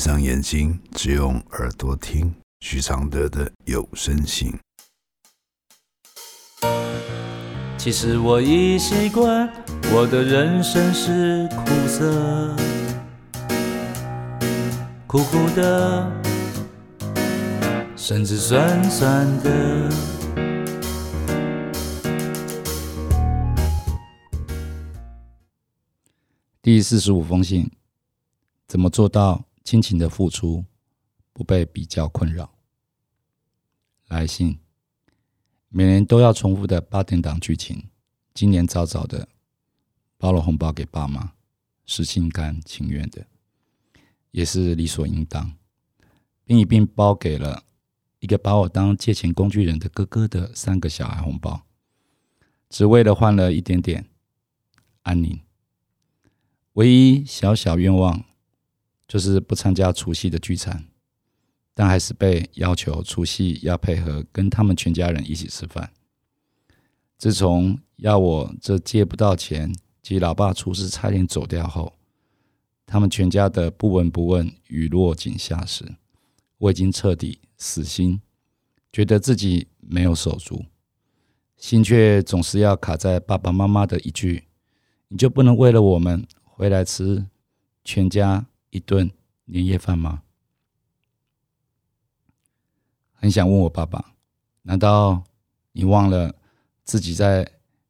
上眼睛，只用耳朵听许常德的有声信。其实我已习惯，我的人生是苦涩，苦苦的，甚至酸酸的。第四十五封信，怎么做到亲情的付出不被比较困扰？来信，每年都要重复的八点档剧情，今年早早的包了红包给爸妈，是心甘情愿的，也是理所应当，并一并包给了一个把我当借钱工具人的哥哥的三个小孩红包，只为了换了一点点安宁。唯一小小愿望就是不参加除夕的聚餐，但还是被要求除夕要配合跟他们全家人一起吃饭。自从要我这借不到钱及老爸出事差点走掉后，他们全家的不闻不问与落井下石，我已经彻底死心，觉得自己没有手足，心却总是要卡在爸爸妈妈的一句：“你就不能为了我们？”回来吃全家一顿年夜饭吗？很想问我爸爸，难道你忘了自己在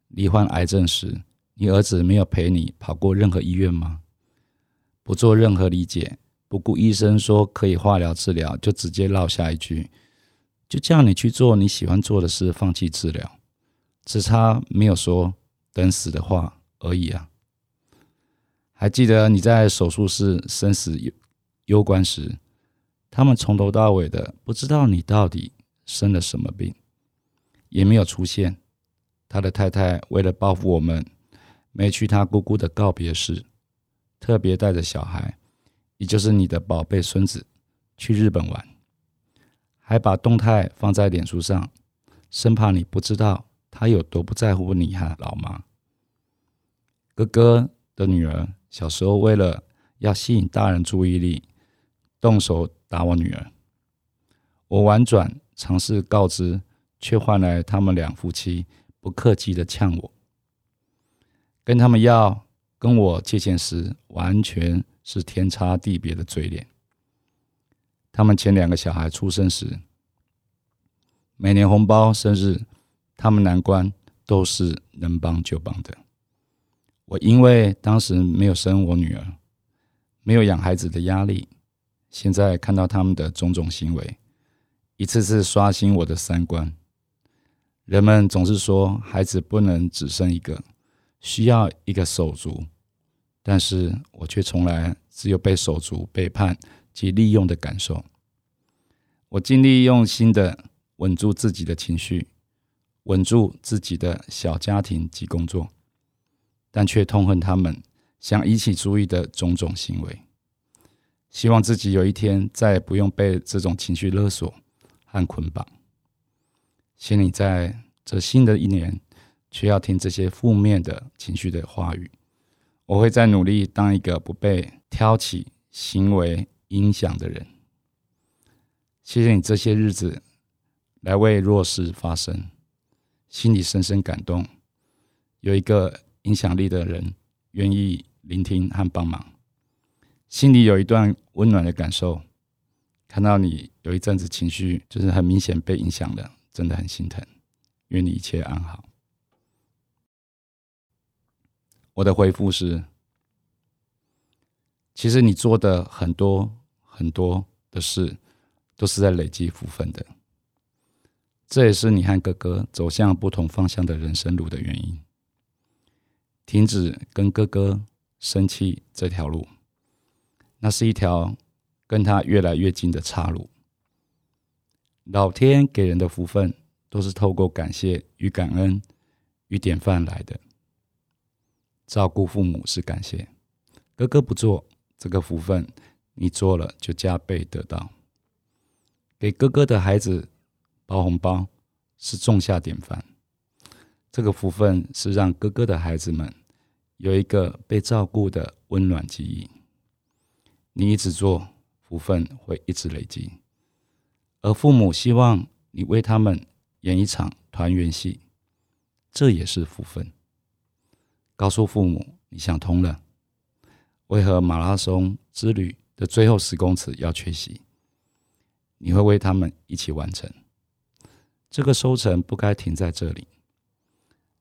罹患癌症时，你儿子没有陪你跑过任何医院吗？不做任何理解，不顾医生说可以化疗治疗，就直接落下一句，就叫你去做你喜欢做的事，放弃治疗，只差没有说等死的话而已啊！还记得你在手术室生死攸攸关时，他们从头到尾的不知道你到底生了什么病，也没有出现。他的太太为了报复我们，没去他姑姑的告别式，特别带着小孩，也就是你的宝贝孙子去日本玩，还把动态放在脸书上，生怕你不知道他有多不在乎你和老妈。哥哥的女儿。小时候，为了要吸引大人注意力，动手打我女儿。我婉转尝试告知，却换来他们两夫妻不客气的呛我。跟他们要跟我借钱时，完全是天差地别的嘴脸。他们前两个小孩出生时，每年红包、生日，他们难关都是能帮就帮的。我因为当时没有生我女儿，没有养孩子的压力，现在看到他们的种种行为，一次次刷新我的三观。人们总是说孩子不能只生一个，需要一个手足，但是我却从来只有被手足背叛及利用的感受。我尽力用心的稳住自己的情绪，稳住自己的小家庭及工作。但却痛恨他们想引起注意的种种行为，希望自己有一天再也不用被这种情绪勒索和捆绑。心里在这新的一年，却要听这些负面的情绪的话语。我会再努力当一个不被挑起行为影响的人。谢谢你这些日子来为弱势发声，心里深深感动。有一个。影响力的人愿意聆听和帮忙，心里有一段温暖的感受。看到你有一阵子情绪就是很明显被影响了，真的很心疼。愿你一切安好。我的回复是：其实你做的很多很多的事，都是在累积福分的。这也是你和哥哥走向不同方向的人生路的原因。停止跟哥哥生气这条路，那是一条跟他越来越近的岔路。老天给人的福分，都是透过感谢与感恩与典范来的。照顾父母是感谢，哥哥不做这个福分，你做了就加倍得到。给哥哥的孩子包红包是种下典范，这个福分是让哥哥的孩子们。有一个被照顾的温暖记忆，你一直做，福分会一直累积。而父母希望你为他们演一场团圆戏，这也是福分。告诉父母你想通了，为何马拉松之旅的最后十公尺要缺席？你会为他们一起完成。这个收成不该停在这里。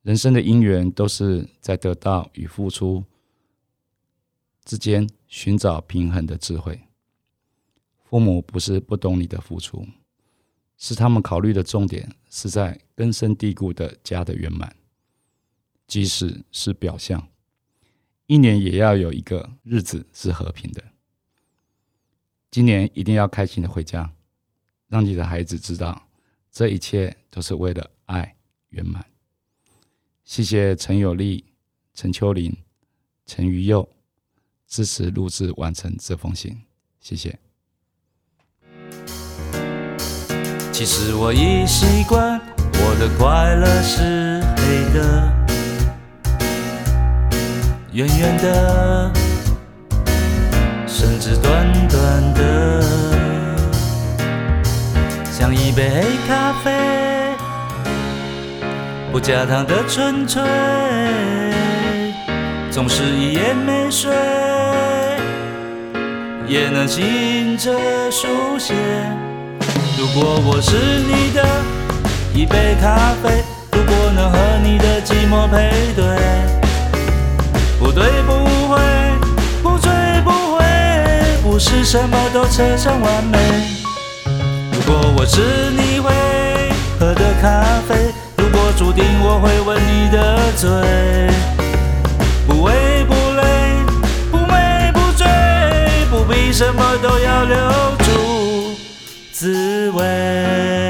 人生的因缘都是在得到与付出之间寻找平衡的智慧。父母不是不懂你的付出，是他们考虑的重点是在根深蒂固的家的圆满，即使是表象，一年也要有一个日子是和平的。今年一定要开心的回家，让你的孩子知道，这一切都是为了爱圆满。谢谢陈有利、陈秋林、陈于佑支持录制完成这封信，谢谢。其实我已习惯，我的快乐是黑的，圆圆的，甚至短短的，像一杯黑咖啡，不加糖的纯粹，总是一夜没睡，也能醒着书写。如果我是你的一杯咖啡，如果能和你的寂寞配对，不对不会，不醉不回，不是什么都扯上完美。如果我是你会喝的咖啡，注定我会吻你的嘴，不为不累，不美不醉，不必什么都要留住。滋味。